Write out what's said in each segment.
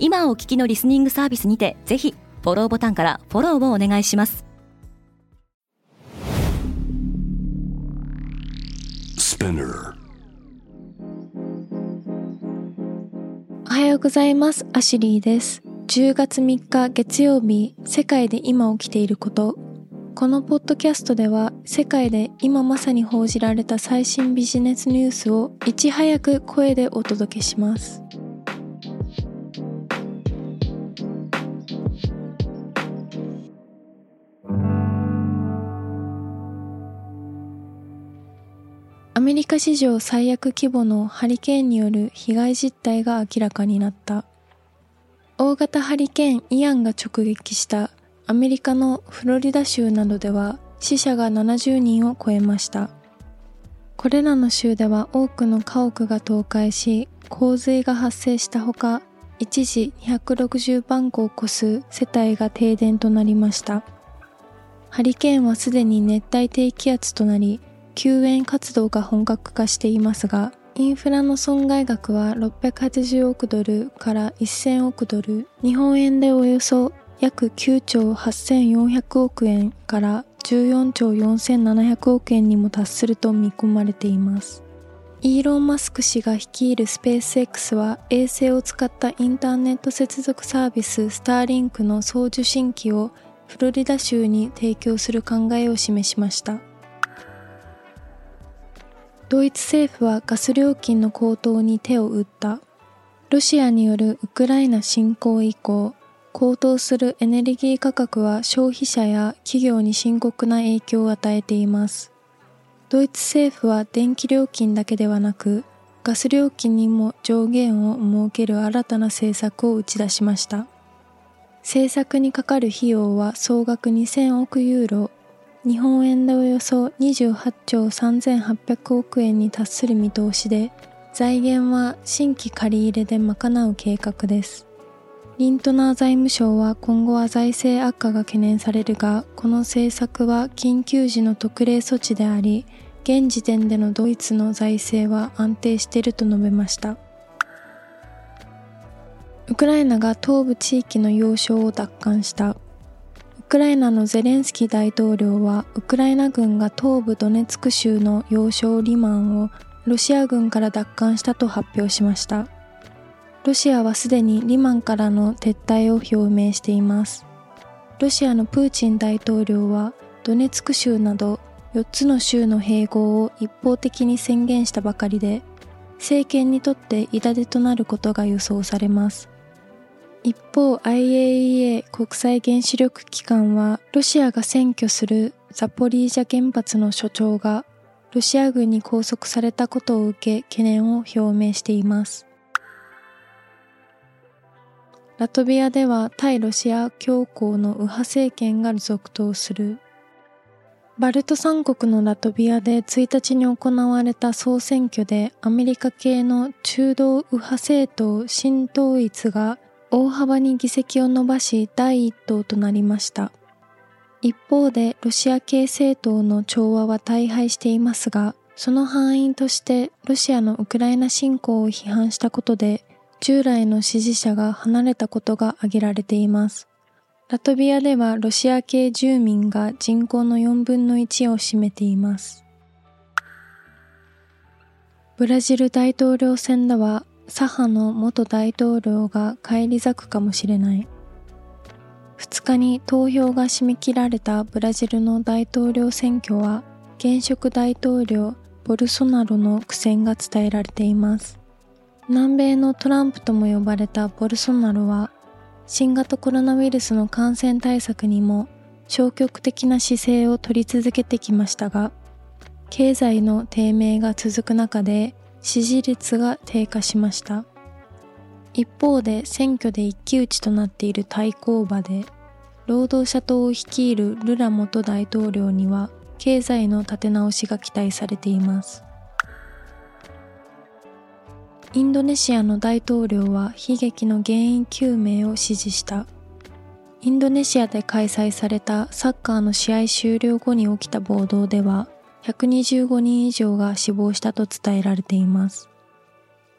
今お聞きのリスニングサービスにてぜひフォローボタンからフォローをお願いします。おはようございます。アシュリーです。10月3日月曜日世界で今起きていること。このポッドキャストでは世界で今まさに報じられた最新ビジネスニュースをいち早く声でお届けしますアメリカ史上最悪規模のハリケーンによる被害実態が明らかになった。大型ハリケーンイアンが直撃したアメリカのフロリダ州などでは死者が70人を超えました。これらの州では多くの家屋が倒壊し洪水が発生したほか一時260万戸を超す世帯が停電となりました。ハリケーンはすでに熱帯低気圧となり救援活動が本格化していますが、インフラの損害額は680億ドルから1000億ドル、日本円でおよそ約9兆8400億円から14兆4700億円にも達すると見込まれています。イーロン・マスク氏が率いるスペース X は衛星を使ったインターネット接続サービススターリンクの送受信機をフロリダ州に提供する考えを示しました。ドイツ政府はガス料金の高騰に手を打った。ロシアによるウクライナ侵攻以降、高騰するエネルギー価格は消費者や企業に深刻な影響を与えています。ドイツ政府は電気料金だけではなく、ガス料金にも上限を設ける新たな政策を打ち出しました。政策にかかる費用は総額2000億ユーロ、日本円でおよそ28兆3800億円に達する見通しで、財源は新規借り入れで賄う計画です。リントナー財務省は今後は財政悪化が懸念されるが、この政策は緊急時の特例措置であり、現時点でのドイツの財政は安定していると述べました。ウクライナが東部地域の要衝を奪還した。ウクライナのゼレンスキー大統領はウクライナ軍が東部ドネツク州の要衝リマンをロシア軍から奪還したと発表しました。ロシアはすでにリマンからの撤退を表明しています。ロシアのプーチン大統領はドネツク州など4つの州の併合を一方的に宣言したばかりで政権にとって痛手となることが予想されます。一方 IAEA 国際原子力機関はロシアが占拠するザポリージャ原発の所長がロシア軍に拘束されたことを受け懸念を表明しています。ラトビアでは対ロシア強硬の右派政権が続投する。バルト三国のラトビアで1日に行われた総選挙でアメリカ系の中道右派政党新統一が大幅に議席を伸ばし第一党となりました。一方でロシア系政党の調和は大敗していますが、その範囲としてロシアのウクライナ侵攻を批判したことで、従来の支持者が離れたことが挙げられています。ラトビアではロシア系住民が人口の4分の1を占めています。ブラジル大統領選では左派の元大統領が返り咲くかもしれない。2日に投票が締め切られたブラジルの大統領選挙は、現職大統領ボルソナロの苦戦が伝えられています。南米のトランプとも呼ばれたボルソナロは、新型コロナウイルスの感染対策にも消極的な姿勢を取り続けてきましたが、経済の低迷が続く中で支持率が低下しました。一方で選挙で一騎打ちとなっている対抗馬で労働者党を率いるルラ元大統領には経済の立て直しが期待されていますインドネシアの大統領は悲劇の原因究明を指示したインドネシアで開催されたサッカーの試合終了後に起きた暴動では125人以上が死亡したと伝えられています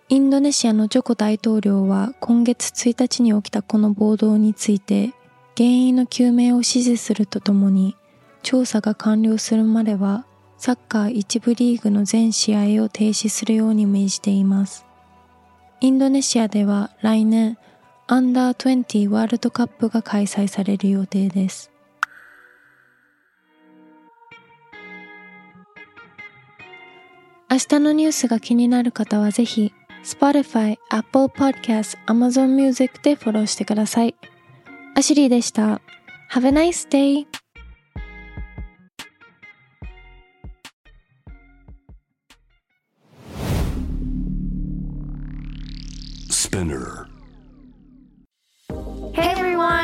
インドネシアのジョコ大統領は今月1日に起きたこの暴動について原因の究明を指示するとともに調査が完了するまではサッカー一部リーグの全試合を停止するように命じています。インドネシアでは来年アンダー20ワールドカップが開催される予定です。明日のニュースが気になる方はぜひ Spotify、Apple Podcast、Amazon Music でフォローしてください。アシュリーでした。Have a nice day! Spinner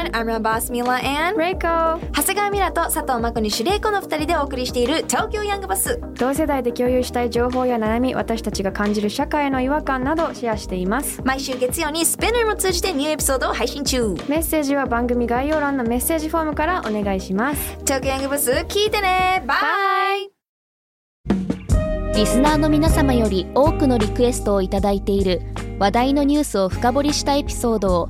everyone, I'm your boss Mila and Reiko. 長谷川ミラと佐藤真子にシュレイコの二人でお送りしている東京ヤングバス。同世代で共有したい情報や悩み私たちが感じる社会の違和感などシェアしています。毎週月曜にスペナーも通じてニューエピソードを配信中。メッセージは番組概要欄のメッセージフォームからお願いします。東京ヤングバス聞いてね。バイ。リスナーの皆様より多くのリクエストをいただいている話題のニュースを深掘りしたエピソードを